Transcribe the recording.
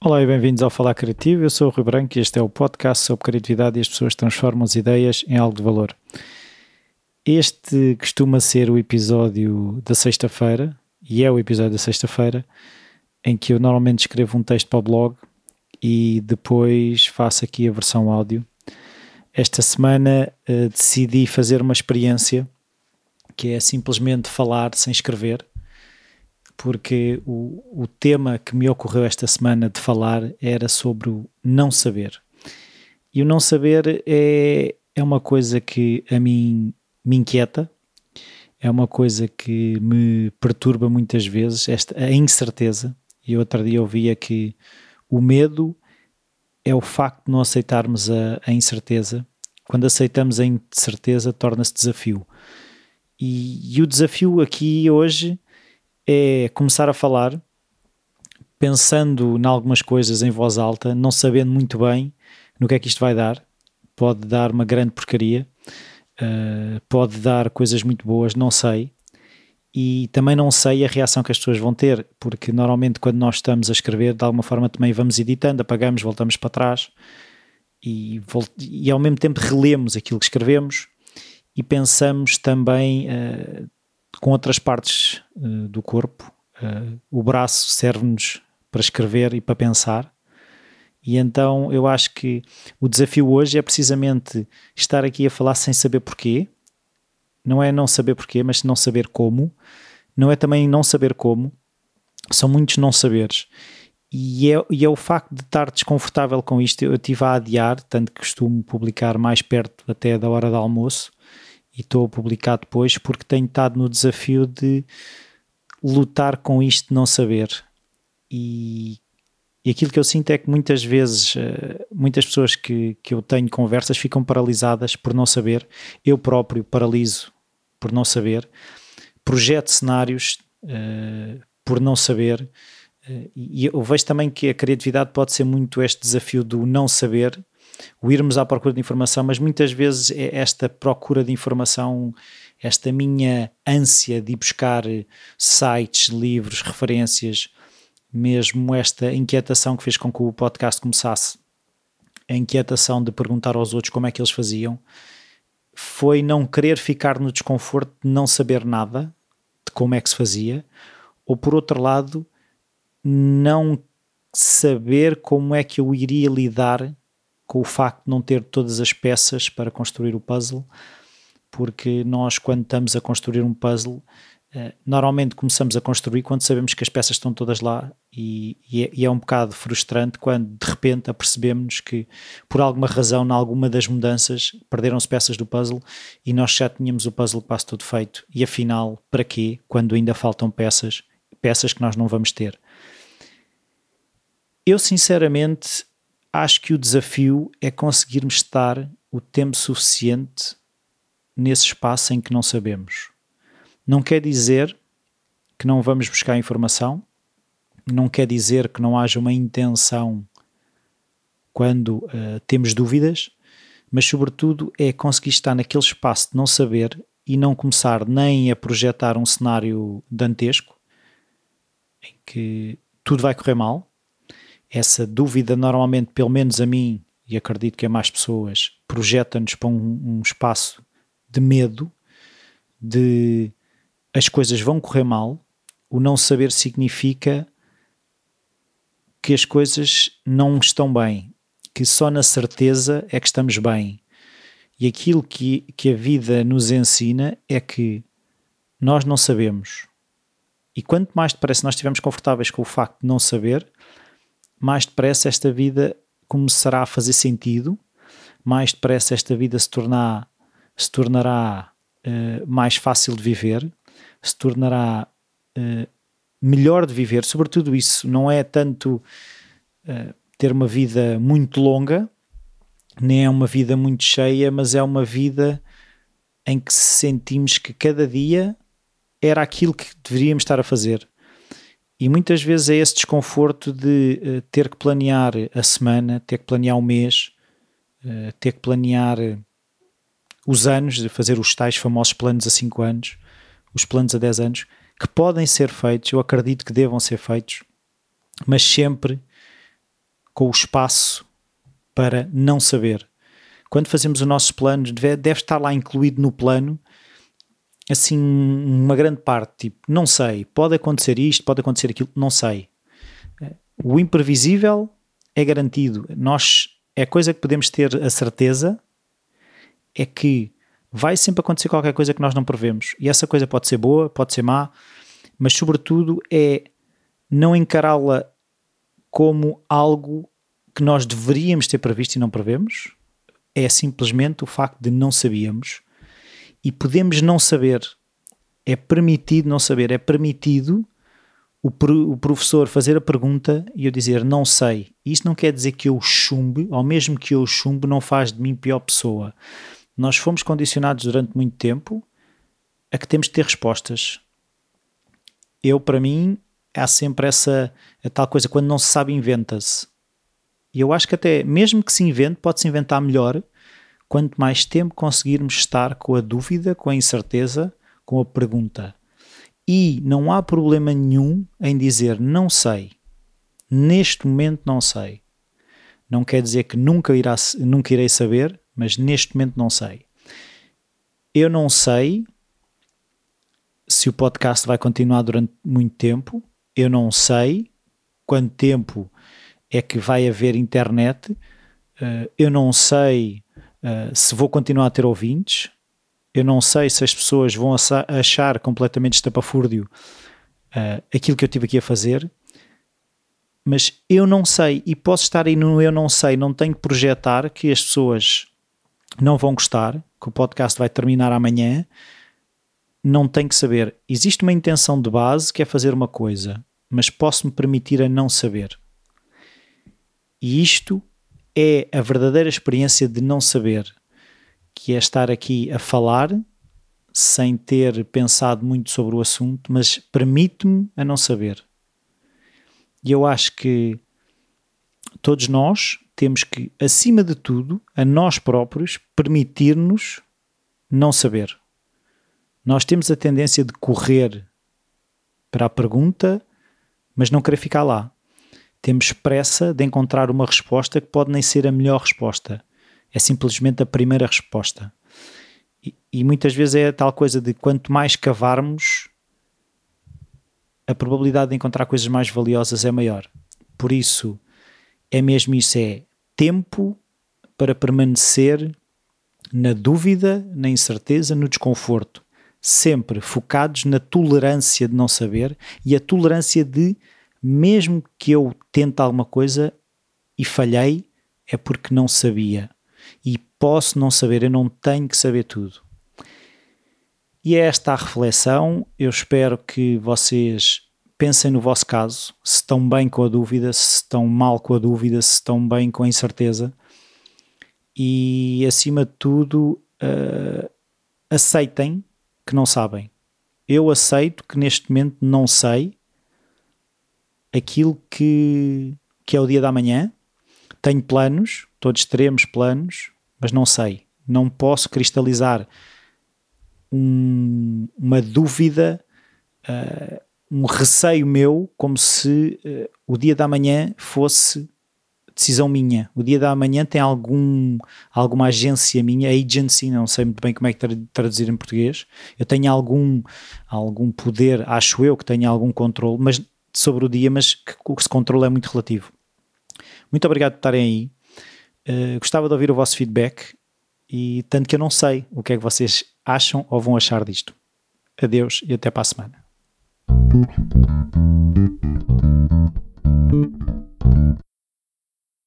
Olá e bem-vindos ao Falar Criativo. Eu sou o Rui Branco e este é o podcast sobre criatividade e as pessoas transformam as ideias em algo de valor. Este costuma ser o episódio da sexta-feira, e é o episódio da sexta-feira, em que eu normalmente escrevo um texto para o blog e depois faço aqui a versão áudio. Esta semana uh, decidi fazer uma experiência que é simplesmente falar sem escrever, porque o, o tema que me ocorreu esta semana de falar era sobre o não saber. E o não saber é, é uma coisa que a mim me inquieta, é uma coisa que me perturba muitas vezes, esta, a incerteza. E outro dia eu via que o medo é o facto de não aceitarmos a, a incerteza. Quando aceitamos a incerteza, torna-se desafio. E, e, o desafio aqui hoje é começar a falar, pensando em algumas coisas em voz alta, não sabendo muito bem no que é que isto vai dar. Pode dar uma grande porcaria, uh, pode dar coisas muito boas, não sei. E também não sei a reação que as pessoas vão ter, porque normalmente quando nós estamos a escrever, de alguma forma também vamos editando, apagamos, voltamos para trás e, e ao mesmo tempo relemos aquilo que escrevemos e pensamos também uh, com outras partes uh, do corpo. Uh, o braço serve-nos para escrever e para pensar. E então eu acho que o desafio hoje é precisamente estar aqui a falar sem saber porquê. Não é não saber porquê, mas não saber como. Não é também não saber como. São muitos não saberes. E é, e é o facto de estar desconfortável com isto. Eu estive a adiar, tanto que costumo publicar mais perto até da hora do almoço e estou a publicar depois porque tenho estado no desafio de lutar com isto de não saber. E, e aquilo que eu sinto é que muitas vezes, eh, muitas pessoas que, que eu tenho conversas ficam paralisadas por não saber. Eu próprio paraliso por não saber. Projeto cenários uh, por não saber. Uh, e eu vejo também que a criatividade pode ser muito este desafio do não saber o irmos à procura de informação, mas muitas vezes é esta procura de informação, esta minha ânsia de ir buscar sites, livros, referências, mesmo esta inquietação que fez com que o podcast começasse, a inquietação de perguntar aos outros como é que eles faziam, foi não querer ficar no desconforto de não saber nada de como é que se fazia, ou por outro lado, não saber como é que eu iria lidar com o facto de não ter todas as peças para construir o puzzle, porque nós, quando estamos a construir um puzzle, eh, normalmente começamos a construir quando sabemos que as peças estão todas lá e, é, e é, um bocado frustrante quando de repente apercebemos que por alguma razão, em alguma das mudanças, perderam-se peças do puzzle e nós já tínhamos o puzzle quase todo feito e afinal, para quê? Quando ainda faltam peças, peças que nós não vamos ter. Eu sinceramente acho que o desafio é conseguirmos estar o tempo suficiente nesse espaço em que não sabemos. Não quer dizer que não vamos buscar informação, não quer dizer que não haja uma intenção quando uh, temos dúvidas, mas sobretudo é conseguir estar naquele espaço de não saber e não começar nem a projetar um cenário dantesco em que tudo vai correr mal, essa dúvida normalmente, pelo menos a mim, e acredito que a mais pessoas, projeta-nos para um, um espaço de medo, de as coisas vão correr mal, o não saber significa que as coisas não estão bem, que só na certeza é que estamos bem. E aquilo que, que a vida nos ensina é que nós não sabemos. E quanto mais depressa nós estivermos confortáveis com o facto de não saber, mais depressa esta vida começará a fazer sentido, mais depressa esta vida se, tornar, se tornará uh, mais fácil de viver, se tornará uh, melhor de viver. Sobretudo isso, não é tanto uh, ter uma vida muito longa, nem é uma vida muito cheia, mas é uma vida em que sentimos que cada dia era aquilo que deveríamos estar a fazer. E muitas vezes é esse desconforto de uh, ter que planear a semana, ter que planear o mês, uh, ter que planear eh, os anos, de fazer os tais famosos planos a 5 anos, os planos a 10 anos, que podem ser feitos, eu acredito que devam ser feitos, mas sempre com o espaço para não saber. Quando fazemos os nossos planos, deve, deve estar lá incluído no plano assim uma grande parte, tipo, não sei, pode acontecer isto, pode acontecer aquilo, não sei. O imprevisível é garantido. Nós é coisa que podemos ter a certeza é que vai sempre acontecer qualquer coisa que nós não prevemos. E essa coisa pode ser boa, pode ser má, mas sobretudo é não encará-la como algo que nós deveríamos ter previsto e não prevemos. É simplesmente o facto de não sabíamos e podemos não saber. É permitido não saber, é permitido o, o professor fazer a pergunta e eu dizer não sei. Isto não quer dizer que eu chumbe, ou mesmo que eu chumbe, não faz de mim pior pessoa. Nós fomos condicionados durante muito tempo a que temos de ter respostas. Eu, para mim, há sempre essa tal coisa, quando não se sabe, inventa-se. E eu acho que até, mesmo que se invente, pode-se inventar melhor quanto mais tempo conseguirmos estar com a dúvida, com a incerteza, com a pergunta. E não há problema nenhum em dizer não sei. Neste momento não sei. Não quer dizer que nunca, irá, nunca irei saber, mas neste momento não sei. Eu não sei se o podcast vai continuar durante muito tempo. Eu não sei quanto tempo é que vai haver internet. Eh, eu não sei uh, se vou continuar a ter ouvintes, eu não sei se as pessoas vão achar completamente estapafúrdio uh, aquilo que eu tive aqui a fazer, mas eu não sei e posso estar aí no eu não sei, não tenho que projetar que as pessoas não vão gostar, que o podcast vai terminar amanhã, não tenho que saber. Existe uma intenção de base que é fazer uma coisa, mas posso me permitir a não saber. E isto é a verdadeira experiência de não saber, que é estar aqui a falar sem ter pensado muito sobre o assunto, mas permite-me a não saber. E eu acho que todos nós temos que, acima de tudo, a nós próprios, permitir-nos não saber. Nós temos a tendência de correr para a pergunta, mas não querer ficar lá temos pressa de encontrar uma resposta que pode nem ser a melhor resposta. É simplesmente a primeira resposta. E, e muitas vezes é a tal coisa de quanto mais cavarmos, a probabilidade de encontrar coisas mais valiosas é maior. Por isso, é mesmo isso: é tempo para permanecer na dúvida, na incerteza, no desconforto. Sempre focados na tolerância de não saber e a tolerância de mesmo que eu tente alguma coisa e falhei, é porque não sabia. E posso não saber, eu não tenho que saber tudo. E é esta a reflexão. Eu espero que vocês pensem no vosso caso, se estão bem com a dúvida, se estão mal com a dúvida, se estão bem com a incerteza. E acima de tudo, uh, aceitem que não sabem. Eu aceito que neste momento não sei aquilo que, que é o dia da manhã. Tenho planos, todos teremos planos, mas não sei. Não posso cristalizar um, uma dúvida, uh, um receio meu, como se uh, o dia da manhã fosse decisão minha. O dia da manhã tem algum, alguma agência minha, agency, não sei muito bem como é que traduzir em português. Eu tenho algum, algum poder, acho eu que tenho algum controle, mas sobre o dia, mas que o que se controla é muito relativo. Muito obrigado por estarem aí. Uh, gostava de ouvir o vosso feedback e tanto que eu não sei o que é que vocês acham ou vão achar disto. Adeus e até para a semana.